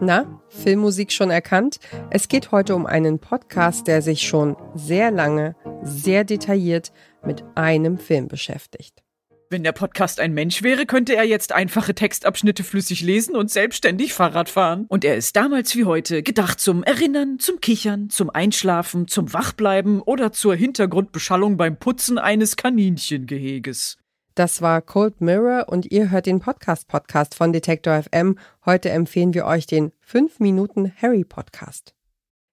Na, Filmmusik schon erkannt? Es geht heute um einen Podcast, der sich schon sehr lange, sehr detailliert mit einem Film beschäftigt. Wenn der Podcast ein Mensch wäre, könnte er jetzt einfache Textabschnitte flüssig lesen und selbstständig Fahrrad fahren. Und er ist damals wie heute gedacht zum Erinnern, zum Kichern, zum Einschlafen, zum Wachbleiben oder zur Hintergrundbeschallung beim Putzen eines Kaninchengeheges. Das war Cold Mirror und ihr hört den Podcast-Podcast von Detektor FM. Heute empfehlen wir euch den 5 Minuten Harry Podcast.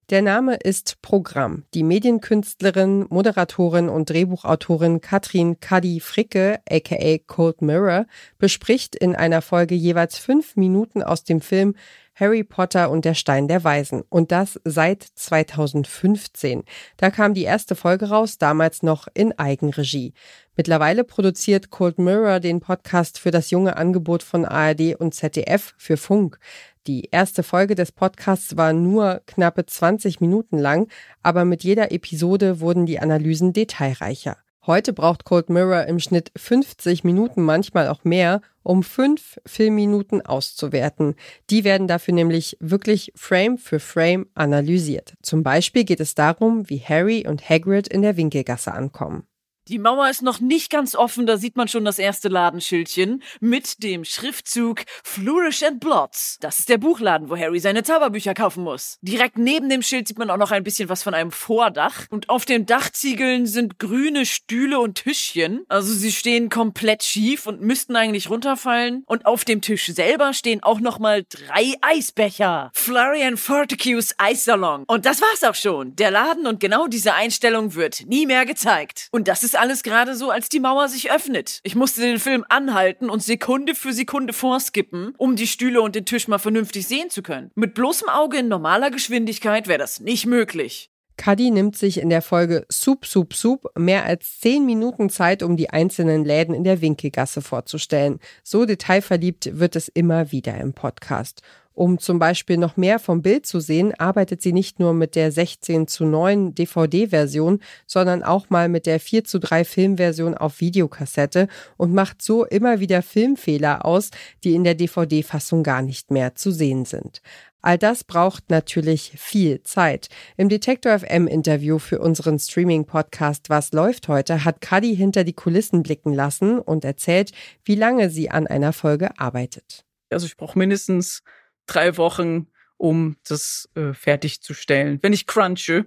Der Name ist Programm. Die Medienkünstlerin, Moderatorin und Drehbuchautorin Katrin Kadi Fricke, aka Cold Mirror, bespricht in einer Folge jeweils fünf Minuten aus dem Film Harry Potter und der Stein der Weisen. Und das seit 2015. Da kam die erste Folge raus, damals noch in Eigenregie. Mittlerweile produziert Cold Mirror den Podcast für das junge Angebot von ARD und ZDF für Funk. Die erste Folge des Podcasts war nur knappe 20 Minuten lang, aber mit jeder Episode wurden die Analysen detailreicher. Heute braucht Cold Mirror im Schnitt 50 Minuten, manchmal auch mehr, um fünf Filmminuten auszuwerten. Die werden dafür nämlich wirklich Frame für Frame analysiert. Zum Beispiel geht es darum, wie Harry und Hagrid in der Winkelgasse ankommen. Die Mauer ist noch nicht ganz offen, da sieht man schon das erste Ladenschildchen mit dem Schriftzug Flourish and Blots. Das ist der Buchladen, wo Harry seine Zauberbücher kaufen muss. Direkt neben dem Schild sieht man auch noch ein bisschen was von einem Vordach. Und auf den Dachziegeln sind grüne Stühle und Tischchen. Also sie stehen komplett schief und müssten eigentlich runterfallen. Und auf dem Tisch selber stehen auch nochmal drei Eisbecher. Flurry and Forticues Eissalon. Und das war's auch schon. Der Laden und genau diese Einstellung wird nie mehr gezeigt. Und das ist ist alles gerade so, als die Mauer sich öffnet. Ich musste den Film anhalten und Sekunde für Sekunde vorskippen, um die Stühle und den Tisch mal vernünftig sehen zu können. Mit bloßem Auge in normaler Geschwindigkeit wäre das nicht möglich. Cuddy nimmt sich in der Folge Soup, Soup, Soup mehr als zehn Minuten Zeit, um die einzelnen Läden in der Winkelgasse vorzustellen. So detailverliebt wird es immer wieder im Podcast. Um zum Beispiel noch mehr vom Bild zu sehen, arbeitet sie nicht nur mit der 16 zu 9 DVD-Version, sondern auch mal mit der 4 zu 3 Filmversion auf Videokassette und macht so immer wieder Filmfehler aus, die in der DVD-Fassung gar nicht mehr zu sehen sind. All das braucht natürlich viel Zeit. Im Detektor FM Interview für unseren Streaming Podcast Was läuft heute hat Cuddy hinter die Kulissen blicken lassen und erzählt, wie lange sie an einer Folge arbeitet. Also ich brauche mindestens drei Wochen, um das äh, fertigzustellen, wenn ich crunche.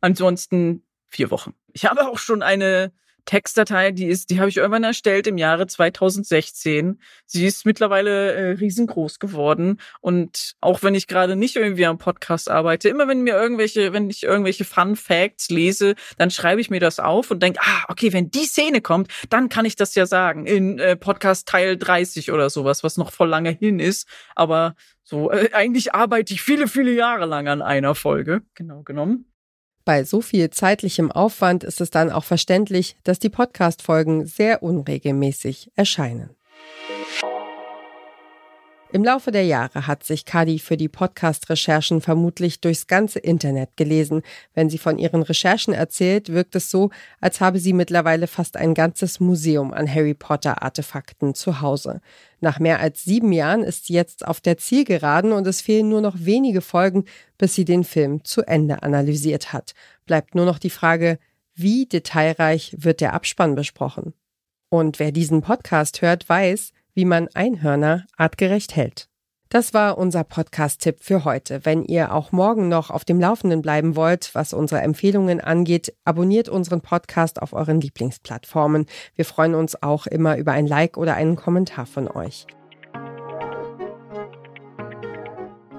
Ansonsten vier Wochen. Ich habe auch schon eine Textdatei, die ist, die habe ich irgendwann erstellt im Jahre 2016. Sie ist mittlerweile äh, riesengroß geworden und auch wenn ich gerade nicht irgendwie am Podcast arbeite, immer wenn mir irgendwelche, wenn ich irgendwelche Fun Facts lese, dann schreibe ich mir das auf und denke, ah, okay, wenn die Szene kommt, dann kann ich das ja sagen in äh, Podcast Teil 30 oder sowas, was noch voll lange hin ist, aber so äh, eigentlich arbeite ich viele viele Jahre lang an einer Folge, genau genommen. Bei so viel zeitlichem Aufwand ist es dann auch verständlich, dass die Podcast-Folgen sehr unregelmäßig erscheinen. Im Laufe der Jahre hat sich Kadi für die Podcast-Recherchen vermutlich durchs ganze Internet gelesen. Wenn sie von ihren Recherchen erzählt, wirkt es so, als habe sie mittlerweile fast ein ganzes Museum an Harry Potter-Artefakten zu Hause. Nach mehr als sieben Jahren ist sie jetzt auf der Zielgeraden und es fehlen nur noch wenige Folgen, bis sie den Film zu Ende analysiert hat. Bleibt nur noch die Frage, wie detailreich wird der Abspann besprochen? Und wer diesen Podcast hört, weiß, wie man Einhörner artgerecht hält. Das war unser Podcast-Tipp für heute. Wenn ihr auch morgen noch auf dem Laufenden bleiben wollt, was unsere Empfehlungen angeht, abonniert unseren Podcast auf euren Lieblingsplattformen. Wir freuen uns auch immer über ein Like oder einen Kommentar von euch.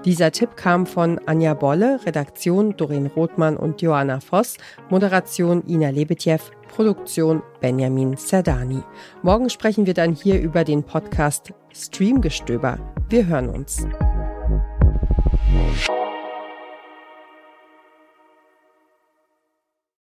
Dieser Tipp kam von Anja Bolle, Redaktion Doreen Rothmann und Joanna Voss, Moderation Ina Lebetjew, Produktion Benjamin Serdani. Morgen sprechen wir dann hier über den Podcast Streamgestöber. Wir hören uns.